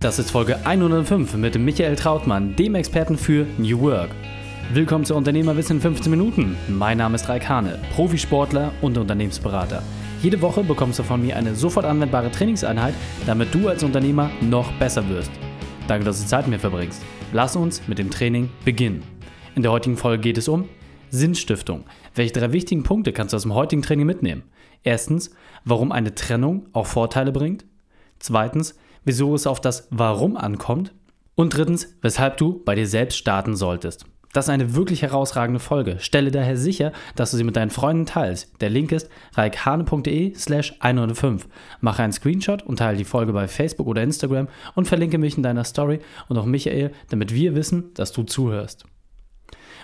Das ist Folge 105 mit Michael Trautmann, dem Experten für New Work. Willkommen zu Unternehmerwissen in 15 Minuten. Mein Name ist Raik Hane, Profisportler und Unternehmensberater. Jede Woche bekommst du von mir eine sofort anwendbare Trainingseinheit, damit du als Unternehmer noch besser wirst. Danke, dass du Zeit mit mir verbringst. Lass uns mit dem Training beginnen. In der heutigen Folge geht es um Sinnstiftung. Welche drei wichtigen Punkte kannst du aus dem heutigen Training mitnehmen? Erstens, warum eine Trennung auch Vorteile bringt. Zweitens, wieso es auf das Warum ankommt. Und drittens, weshalb du bei dir selbst starten solltest. Das ist eine wirklich herausragende Folge. Stelle daher sicher, dass du sie mit deinen Freunden teilst. Der Link ist reikhane.de slash 105. Mache einen Screenshot und teile die Folge bei Facebook oder Instagram und verlinke mich in deiner Story und auch Michael, damit wir wissen, dass du zuhörst.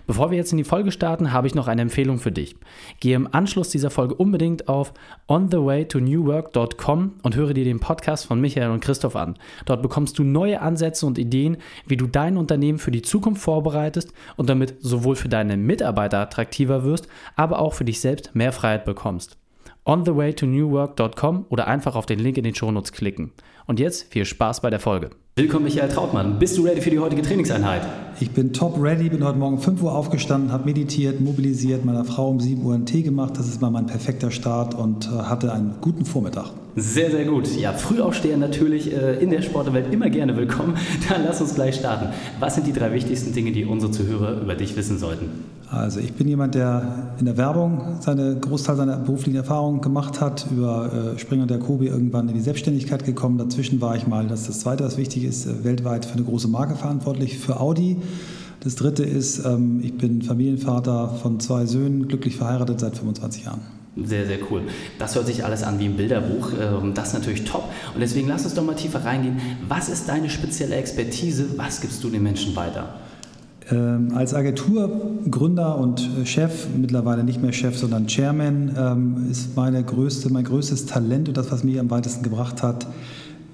Bevor wir jetzt in die Folge starten, habe ich noch eine Empfehlung für dich. Gehe im Anschluss dieser Folge unbedingt auf onthewaytonewwork.com und höre dir den Podcast von Michael und Christoph an. Dort bekommst du neue Ansätze und Ideen, wie du dein Unternehmen für die Zukunft vorbereitest und damit sowohl für deine Mitarbeiter attraktiver wirst, aber auch für dich selbst mehr Freiheit bekommst onthewaytonewwork.com oder einfach auf den Link in den Shownotes klicken. Und jetzt viel Spaß bei der Folge. Willkommen, Michael Trautmann. Bist du ready für die heutige Trainingseinheit? Ich bin top ready, bin heute Morgen 5 Uhr aufgestanden, habe meditiert, mobilisiert, meiner Frau um 7 Uhr einen Tee gemacht. Das ist mal mein perfekter Start und äh, hatte einen guten Vormittag. Sehr, sehr gut. Ja, Frühaufsteher natürlich äh, in der Sportwelt immer gerne willkommen. Dann lass uns gleich starten. Was sind die drei wichtigsten Dinge, die unsere Zuhörer über dich wissen sollten? Also ich bin jemand, der in der Werbung seine Großteil seiner beruflichen Erfahrungen gemacht hat, über äh, Springer und der Kobi irgendwann in die Selbstständigkeit gekommen. Dazwischen war ich mal, das ist das Zweite, was wichtig ist, äh, weltweit für eine große Marke verantwortlich, für Audi. Das Dritte ist, ähm, ich bin Familienvater von zwei Söhnen, glücklich verheiratet seit 25 Jahren. Sehr, sehr cool. Das hört sich alles an wie ein Bilderbuch. Ähm, das ist natürlich top. Und deswegen lass uns doch mal tiefer reingehen. Was ist deine spezielle Expertise? Was gibst du den Menschen weiter? Ähm, als Agenturgründer und Chef, mittlerweile nicht mehr Chef, sondern Chairman, ähm, ist meine größte, mein größtes Talent und das, was mich am weitesten gebracht hat,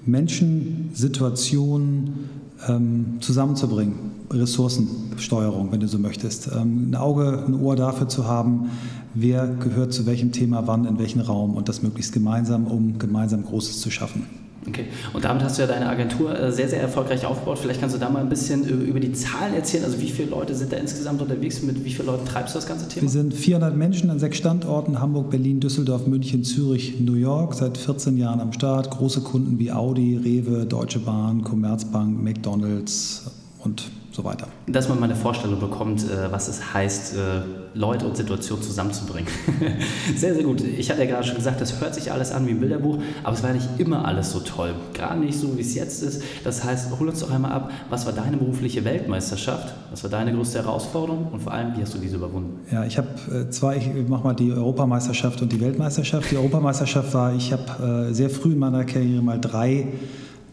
Menschen, Situationen ähm, zusammenzubringen. Ressourcensteuerung, wenn du so möchtest. Ähm, ein Auge, ein Ohr dafür zu haben, wer gehört zu welchem Thema wann, in welchen Raum und das möglichst gemeinsam, um gemeinsam Großes zu schaffen. Okay, und damit hast du ja deine Agentur äh, sehr, sehr erfolgreich aufgebaut. Vielleicht kannst du da mal ein bisschen über die Zahlen erzählen. Also wie viele Leute sind da insgesamt unterwegs? Mit wie vielen Leuten treibst du das ganze Thema? Wir sind 400 Menschen an sechs Standorten, Hamburg, Berlin, Düsseldorf, München, Zürich, New York, seit 14 Jahren am Start. Große Kunden wie Audi, Rewe, Deutsche Bahn, Commerzbank, McDonalds und so weiter. Dass man mal eine Vorstellung bekommt, äh, was es heißt, äh, Leute und Situationen zusammenzubringen. sehr, sehr gut. Ich hatte ja gerade schon gesagt, das hört sich alles an wie ein Bilderbuch, aber es war nicht immer alles so toll. Gerade nicht so, wie es jetzt ist. Das heißt, hol uns doch einmal ab, was war deine berufliche Weltmeisterschaft? Was war deine größte Herausforderung und vor allem, wie hast du diese überwunden? Ja, ich habe äh, zwei, ich mache mal die Europameisterschaft und die Weltmeisterschaft. Die Europameisterschaft war, ich habe sehr früh in meiner Karriere mal drei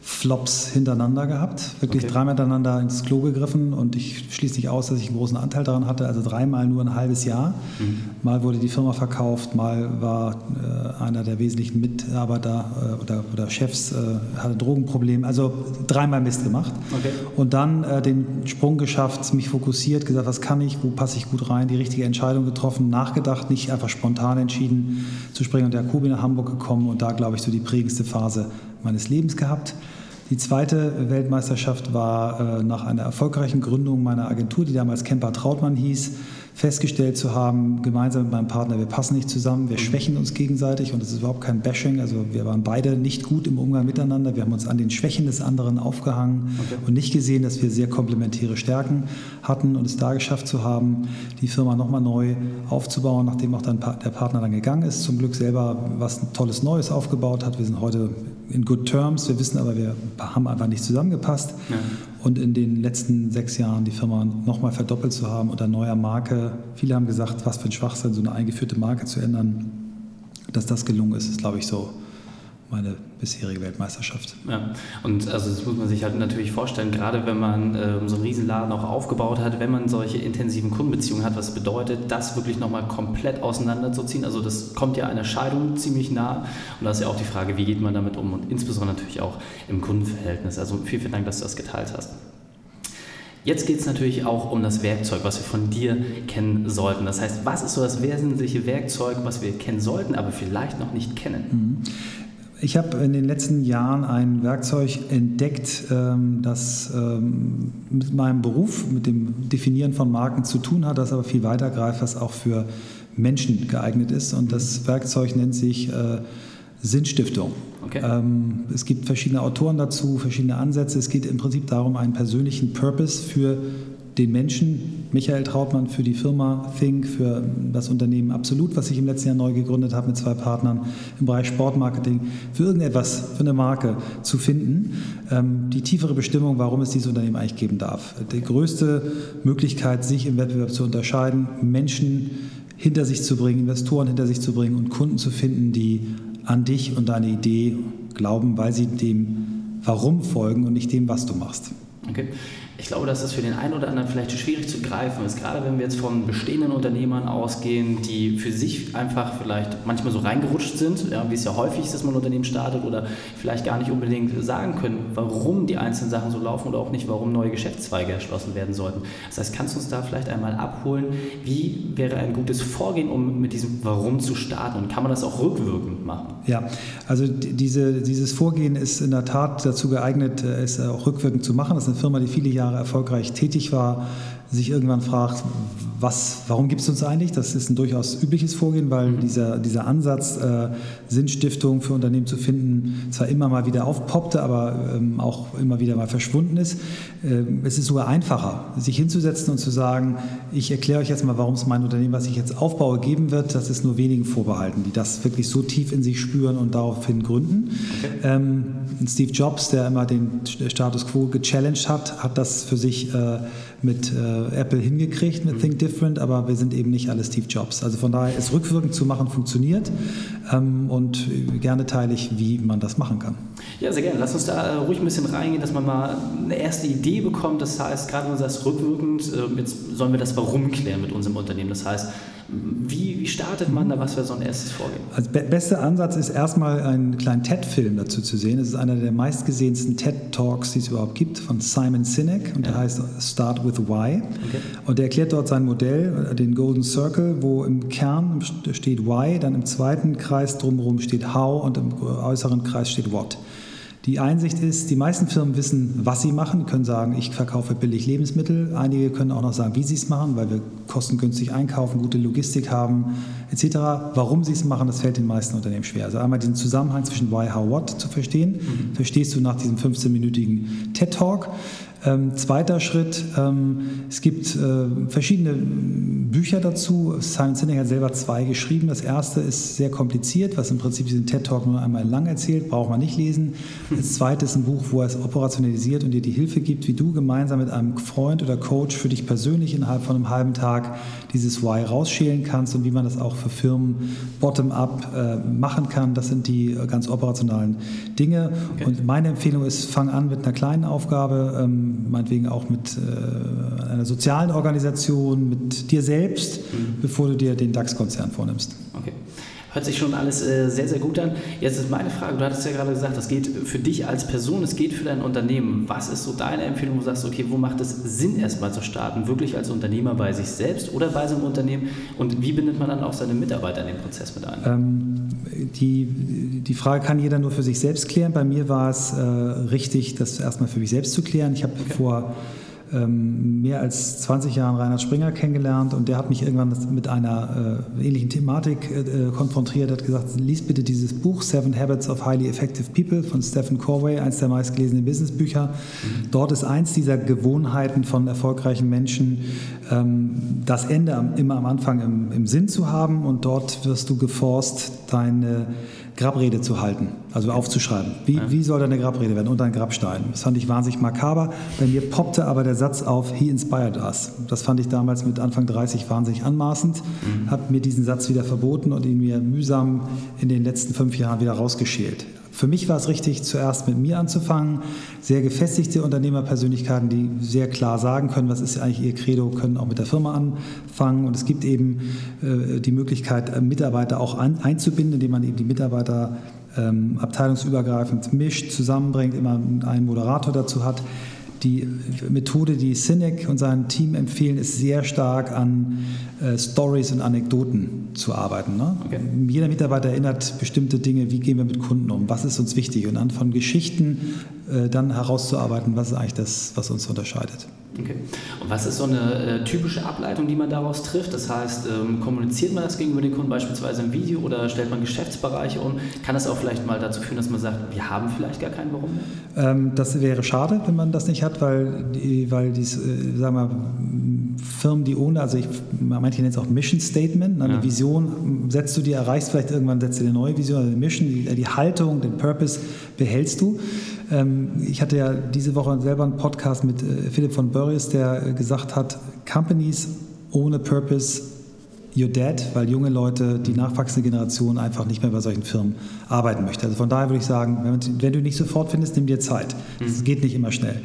Flops hintereinander gehabt, wirklich okay. dreimal hintereinander ins Klo gegriffen und ich schließe nicht aus, dass ich einen großen Anteil daran hatte, also dreimal nur ein halbes Jahr. Mhm. Mal wurde die Firma verkauft, mal war äh, einer der wesentlichen Mitarbeiter äh, oder, oder, Chefs, äh, hatte Drogenprobleme, also dreimal Mist gemacht. Okay. Und dann äh, den Sprung geschafft, mich fokussiert, gesagt, was kann ich, wo passe ich gut rein, die richtige Entscheidung getroffen, nachgedacht, nicht einfach spontan entschieden zu springen und der Kubi nach Hamburg gekommen und da, glaube ich, so die prägendste Phase meines Lebens gehabt. Die zweite Weltmeisterschaft war äh, nach einer erfolgreichen Gründung meiner Agentur, die damals Kemper Trautmann hieß, festgestellt zu haben, gemeinsam mit meinem Partner, wir passen nicht zusammen, wir mhm. schwächen uns gegenseitig und es ist überhaupt kein Bashing. Also wir waren beide nicht gut im Umgang miteinander. Wir haben uns an den Schwächen des anderen aufgehangen okay. und nicht gesehen, dass wir sehr komplementäre Stärken hatten und es da geschafft zu haben, die Firma nochmal neu aufzubauen, nachdem auch dann der Partner dann gegangen ist. Zum Glück selber was tolles Neues aufgebaut hat. Wir sind heute in good terms. Wir wissen aber, wir haben einfach nicht zusammengepasst. Ja. Und in den letzten sechs Jahren die Firma nochmal verdoppelt zu haben unter neuer Marke. Viele haben gesagt, was für ein Schwachsinn, so eine eingeführte Marke zu ändern. Dass das gelungen ist, ist, glaube ich, so meine bisherige Weltmeisterschaft. Ja, und also das muss man sich halt natürlich vorstellen, gerade wenn man ähm, so einen Riesenladen auch aufgebaut hat, wenn man solche intensiven Kundenbeziehungen hat, was bedeutet, das wirklich nochmal komplett auseinanderzuziehen. Also das kommt ja einer Scheidung ziemlich nah und da ist ja auch die Frage, wie geht man damit um und insbesondere natürlich auch im Kundenverhältnis. Also vielen, vielen Dank, dass du das geteilt hast. Jetzt geht es natürlich auch um das Werkzeug, was wir von dir kennen sollten. Das heißt, was ist so das wesentliche Werkzeug, was wir kennen sollten, aber vielleicht noch nicht kennen? Mhm Ich habe in den letzten Jahren ein Werkzeug entdeckt, ähm, das ähm, mit meinem Beruf, mit dem Definieren von Marken zu tun hat, das aber viel weiter greift, was auch für Menschen geeignet ist. Und das Werkzeug nennt sich äh, Sinnstiftung. Okay. Ähm, es gibt verschiedene Autoren dazu, verschiedene Ansätze. Es geht im Prinzip darum, einen persönlichen Purpose für den Menschen, Michael Trautmann für die Firma Think, für das Unternehmen Absolut, was ich im letzten Jahr neu gegründet habe mit zwei Partnern im Bereich Sportmarketing, für irgendetwas, für eine Marke zu finden. Ähm, die tiefere Bestimmung, warum es dieses Unternehmen eigentlich geben darf. Die größte Möglichkeit, sich im Wettbewerb zu unterscheiden, Menschen hinter sich zu bringen, Investoren hinter sich zu bringen und Kunden zu finden, die an dich und deine Idee glauben, weil sie dem Warum folgen und nicht dem, was du machst. Okay. Ich glaube, dass das für den einen oder anderen vielleicht schwierig zu greifen ist, gerade wenn wir jetzt von bestehenden Unternehmern ausgehen, die für sich einfach vielleicht manchmal so reingerutscht sind, ja, wie es ja häufig ist, dass man ein Unternehmen startet oder vielleicht gar nicht unbedingt sagen können, warum die einzelnen Sachen so laufen oder auch nicht, warum neue Geschäftszweige erschlossen werden sollten. Das heißt, kannst du uns da vielleicht einmal abholen, wie wäre ein gutes Vorgehen, um mit diesem Warum zu starten und kann man das auch rückwirkend machen? Ja, also diese, dieses Vorgehen ist in der Tat dazu geeignet, es auch rückwirkend zu machen. Das ist eine Firma, die viele Jahre Jahre erfolgreich tätig war, sich irgendwann fragt, was, warum gibt es uns eigentlich? Das ist ein durchaus übliches Vorgehen, weil mhm. dieser, dieser Ansatz, äh, Sinnstiftung für Unternehmen zu finden, zwar immer mal wieder aufpoppte, aber ähm, auch immer wieder mal verschwunden ist. Äh, es ist sogar einfacher, sich hinzusetzen und zu sagen, ich erkläre euch jetzt mal, warum es mein Unternehmen, was ich jetzt aufbaue, geben wird. Das ist nur wenigen vorbehalten, die das wirklich so tief in sich spüren und daraufhin gründen. Okay. Ähm, Steve Jobs, der immer den Status quo gechallenged hat, hat das für sich äh, mit äh, Apple hingekriegt, mit mhm. Think Different, aber wir sind eben nicht alle Steve Jobs. Also von daher ist rückwirkend zu machen funktioniert ähm, und gerne teile ich, wie man das machen kann. Ja, sehr gerne. Lass uns da äh, ruhig ein bisschen reingehen, dass man mal eine erste Idee bekommt. Das heißt, gerade wenn du sagst rückwirkend, äh, jetzt sollen wir das Warum klären mit unserem Unternehmen. Das heißt, wie, wie, startet man da? Was wäre so ein erstes Vorgehen? Also be bester Ansatz ist erstmal einen kleinen TED-Film dazu zu sehen. Es ist einer der meistgesehensten TED-Talks, die es überhaupt gibt, von Simon Sinek und ja. der heißt Start with Why. Okay. Und der erklärt dort sein Modell, den Golden Circle, wo im Kern steht Why, dann im zweiten Kreis drumherum steht How und im äußeren Kreis steht What. Die Einsicht ist, die meisten Firmen wissen, was sie machen, können sagen, ich verkaufe billig Lebensmittel. Einige können auch noch sagen, wie sie es machen, weil wir kostengünstig einkaufen, gute Logistik haben, etc. Warum sie es machen, das fällt den meisten Unternehmen schwer. Also einmal diesen Zusammenhang zwischen Why, How, What zu verstehen, mhm. verstehst du nach diesem 15-minütigen TED-Talk. Ähm, zweiter Schritt, ähm, es gibt äh, verschiedene Bücher dazu. Simon Sinek hat selber zwei geschrieben. Das erste ist sehr kompliziert, was im Prinzip diesen TED-Talk nur einmal lang erzählt, braucht man nicht lesen. Das zweite ist ein Buch, wo er es operationalisiert und dir die Hilfe gibt, wie du gemeinsam mit einem Freund oder Coach für dich persönlich innerhalb von einem halben Tag dieses Why rausschälen kannst und wie man das auch für Firmen bottom-up äh, machen kann. Das sind die äh, ganz operationalen Dinge. Okay. Und meine Empfehlung ist, fang an mit einer kleinen Aufgabe. Ähm, meinetwegen auch mit äh, einer sozialen Organisation, mit dir selbst, mhm. bevor du dir den DAX-Konzern vornimmst. Hört sich schon alles äh, sehr, sehr gut an. Jetzt ist meine Frage, du hattest ja gerade gesagt, das geht für dich als Person, es geht für dein Unternehmen. Was ist so deine Empfehlung, wo du sagst, okay, wo macht es Sinn, erstmal zu starten? Wirklich als Unternehmer bei sich selbst oder bei seinem Unternehmen? Und wie bindet man dann auch seine Mitarbeiter in den Prozess mit ein? Ähm, die, die Frage kann jeder nur für sich selbst klären. Bei mir war es äh, richtig, das erstmal für mich selbst zu klären. Ich habe okay. vor ähm, mehr als 20 Jahren Reinhard Springer kennengelernt und der hat mich irgendwann mit einer äh, ähnlichen Thematik äh, konfrontiert, hat gesagt, lies bitte dieses Buch Seven Habits of Highly Effective People von Stephen Corway, eins der meistgelesenen Businessbücher. Mhm. Dort ist eins dieser Gewohnheiten von erfolgreichen Menschen, ähm, das Ende immer am Anfang im, im Sinn zu haben und dort wirst du geforst, deine Grabrede zu halten, also aufzuschreiben. Wie, ja. wie soll deine Grabrede werden? Unter ein Grabstein. Das fand ich wahnsinnig makaber. Bei mir poppte aber der Satz auf, he inspired us. Das fand ich damals mit Anfang 30 wahnsinnig anmaßend, mhm. habe mir diesen Satz wieder verboten und ihn mir mühsam in den letzten fünf Jahren wieder rausgeschält. Für mich war es richtig, zuerst mit mir anzufangen. Sehr gefestigte Unternehmerpersönlichkeiten, die sehr klar sagen können, was ist eigentlich ihr Credo, können auch mit der Firma anfangen. Und es gibt eben äh, die Möglichkeit, äh, Mitarbeiter auch einzubinden, indem man eben die Mitarbeiter ähm, abteilungsübergreifend mischt, zusammenbringt, immer einen Moderator dazu hat. Die Methode, die Cynic und sein Team empfehlen, ist sehr stark an äh, Stories und Anekdoten zu arbeiten. Ne? Okay. Jeder Mitarbeiter erinnert bestimmte Dinge, wie gehen wir mit Kunden um, was ist uns wichtig und dann von Geschichten äh, dann herauszuarbeiten, was ist eigentlich das, was uns unterscheidet. Okay. Und was ist so eine äh, typische Ableitung, die man daraus trifft? Das heißt, ähm, kommuniziert man das gegenüber den Kunden beispielsweise im Video oder stellt man Geschäftsbereiche um? Kann das auch vielleicht mal dazu führen, dass man sagt, wir haben vielleicht gar keinen Warum mehr? Ähm, das wäre schade, wenn man das nicht hat, weil die, weil die äh, sagen wir, Firmen, die ohne, also ich, manche nennen es auch Mission Statement, eine ja. Vision setzt du dir, erreichst vielleicht irgendwann, setzt du eine neue Vision, eine Mission, die, die Haltung, den Purpose behältst du. Ähm, ich hatte ja diese Woche selber einen Podcast mit äh, Philipp von Burris, der äh, gesagt hat, Companies ohne Purpose you're dead, weil junge Leute, die nachwachsende Generation einfach nicht mehr bei solchen Firmen arbeiten möchte. Also von daher würde ich sagen, wenn, du nicht sofort findest, nimm dir Zeit. Es mhm. geht nicht immer schnell.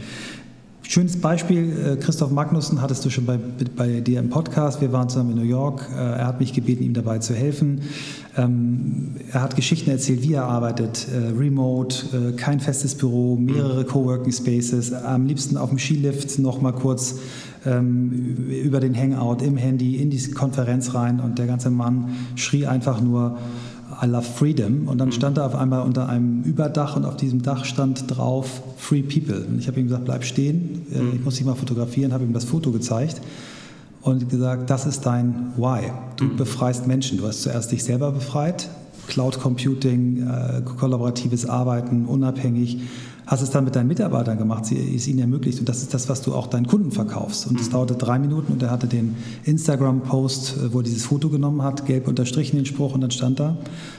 Schönes Beispiel, äh, Christoph Magnussen hattest du schon bei, bei dir im Podcast. Wir waren zusammen in New York. Äh, er hat mich gebeten, ihm dabei zu helfen. Ähm, er hat Geschichten erzählt, wie er arbeitet. Äh, remote, kein festes Büro, mehrere Coworking Spaces. Am liebsten auf dem Skilift noch mal kurz ähm, über den Hangout im Handy in die Konferenz rein. Und der ganze Mann schrie einfach nur, I love freedom. Und dann stand er auf einmal unter einem Überdach und auf diesem Dach stand drauf Free People. Und ich habe ihm gesagt, bleib stehen, äh, ich muss dich mal fotografieren, habe ihm das Foto gezeigt und gesagt, das ist dein Why. Du mhm. befreist Menschen. Du hast zuerst dich selber befreit, Cloud Computing, äh, kollaboratives Arbeiten, unabhängig hast es dann mit deinen Mitarbeitern gemacht, sie ist ihnen ermöglicht und das ist das, was du auch deinen Kunden verkaufst. Und es mhm. dauerte drei Minuten und er hatte den Instagram-Post, äh, wo er dieses Foto genommen hat, gelb unterstrichen den Spruch und dann stand da,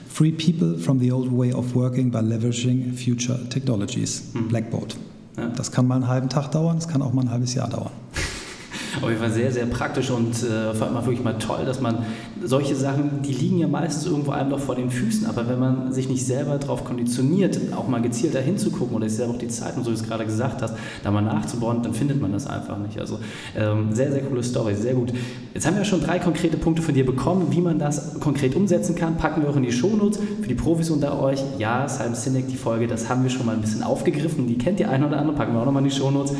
Free people from the old way of working by leveraging future technologies, mhm. Blackboard. Ja. Das kann mal einen halben Tag dauern, das kann auch mal ein halbes Jahr dauern. Auf jeden Fall sehr, sehr praktisch und äh, vor allem wirklich mal toll, dass man solche Sachen, die liegen ja meistens irgendwo einem doch vor den Füßen, aber wenn man sich nicht selber darauf konditioniert, auch mal gezielt da hinzugucken oder sich selber auch die Zeit, und so wie du es gerade gesagt hast, da mal nachzubauen, dann findet man das einfach nicht. Also ähm, sehr, sehr coole Story, sehr gut. Jetzt haben wir schon drei konkrete Punkte von dir bekommen, wie man das konkret umsetzen kann. Packen wir auch in die Shownotes. Für die Profis unter euch, ja, Simon Sinek, die Folge, das haben wir schon mal ein bisschen aufgegriffen. Die kennt ihr ein oder andere, packen wir auch nochmal in die Shownotes.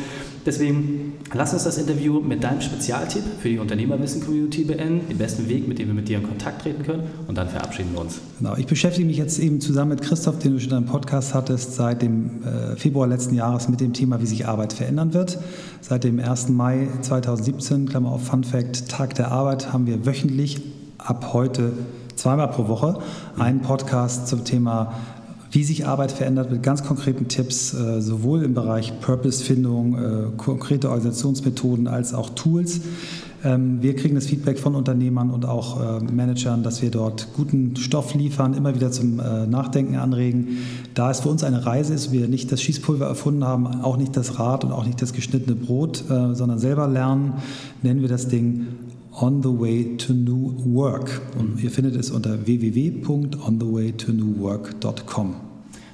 Deswegen lass uns das Interview mit deinem Spezialtipp für die Unternehmerwissen-Community beenden, den besten Weg, mit dem wir mit dir in Kontakt treten können und dann verabschieden wir uns. Genau, ich beschäftige mich jetzt eben zusammen mit Christoph, den du schon in deinem Podcast hattest, seit dem äh, Februar letzten Jahres mit dem Thema, wie sich Arbeit verändern wird. Seit dem 1. Mai 2017, Klammer auf Fun Fact, Tag der Arbeit, haben wir wöchentlich ab heute zweimal pro Woche einen Podcast zum Thema wie sich Arbeit verändert mit ganz konkreten Tipps, äh, sowohl im Bereich Purpose-Findung, äh, konkrete Organisationsmethoden als auch Tools. Ähm, wir kriegen das Feedback von Unternehmern und auch äh, Managern, dass wir dort guten Stoff liefern, immer wieder zum Nachdenken anregen. Da es für uns eine Reise ist, wir nicht das Schießpulver erfunden haben, auch nicht das Rad und auch nicht das geschnittene Brot, sondern selber lernen, nennen wir das Ding On the Way to New Work. Und ihr findet es unter www.onthewaytonewwork.com.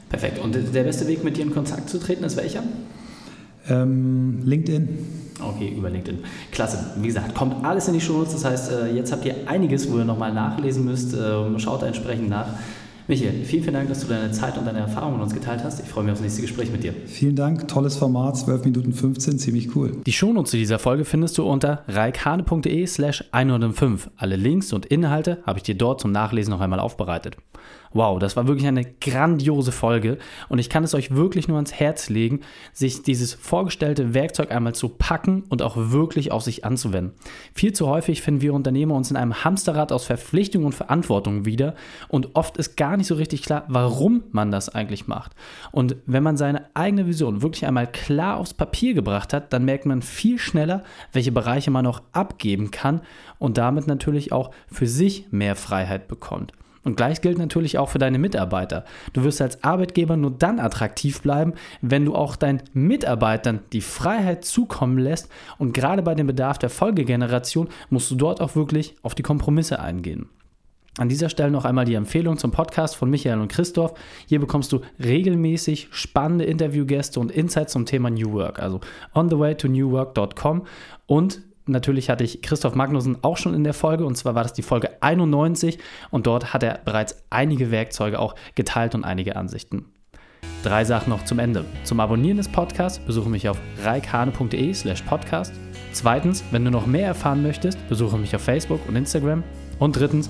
Perfekt. Und der beste Weg, mit dir in Kontakt zu treten, ist welcher? Ähm, LinkedIn. Okay, über LinkedIn. Klasse. Wie gesagt, kommt alles in die Show Das heißt, äh, jetzt habt ihr einiges, wo ihr nochmal nachlesen müsst. Ähm, schaut entsprechend nach. Michael, vielen, vielen Dank, dass du deine Zeit und deine Erfahrungen mit uns geteilt hast. Ich freue mich aufs nächste Gespräch mit dir. Vielen Dank, tolles Format, 12 Minuten 15, ziemlich cool. Die Shownotes zu dieser Folge findest du unter reikhane.de slash 105. Alle Links und Inhalte habe ich dir dort zum Nachlesen noch einmal aufbereitet. Wow, das war wirklich eine grandiose Folge und ich kann es euch wirklich nur ans Herz legen, sich dieses vorgestellte Werkzeug einmal zu packen und auch wirklich auf sich anzuwenden. Viel zu häufig finden wir Unternehmer uns in einem Hamsterrad aus Verpflichtung und Verantwortung wieder und oft ist gar nicht so richtig klar, warum man das eigentlich macht. Und wenn man seine eigene Vision wirklich einmal klar aufs Papier gebracht hat, dann merkt man viel schneller, welche Bereiche man noch abgeben kann und damit natürlich auch für sich mehr Freiheit bekommt. Und gleich gilt natürlich auch für deine Mitarbeiter. Du wirst als Arbeitgeber nur dann attraktiv bleiben, wenn du auch deinen Mitarbeitern die Freiheit zukommen lässt. Und gerade bei dem Bedarf der Folgegeneration musst du dort auch wirklich auf die Kompromisse eingehen. An dieser Stelle noch einmal die Empfehlung zum Podcast von Michael und Christoph. Hier bekommst du regelmäßig spannende Interviewgäste und Insights zum Thema New Work, also on the way to newwork.com und natürlich hatte ich Christoph Magnussen auch schon in der Folge und zwar war das die Folge 91 und dort hat er bereits einige Werkzeuge auch geteilt und einige Ansichten. Drei Sachen noch zum Ende. Zum Abonnieren des Podcasts besuche mich auf reikane.de slash podcast. Zweitens, wenn du noch mehr erfahren möchtest, besuche mich auf Facebook und Instagram. Und drittens,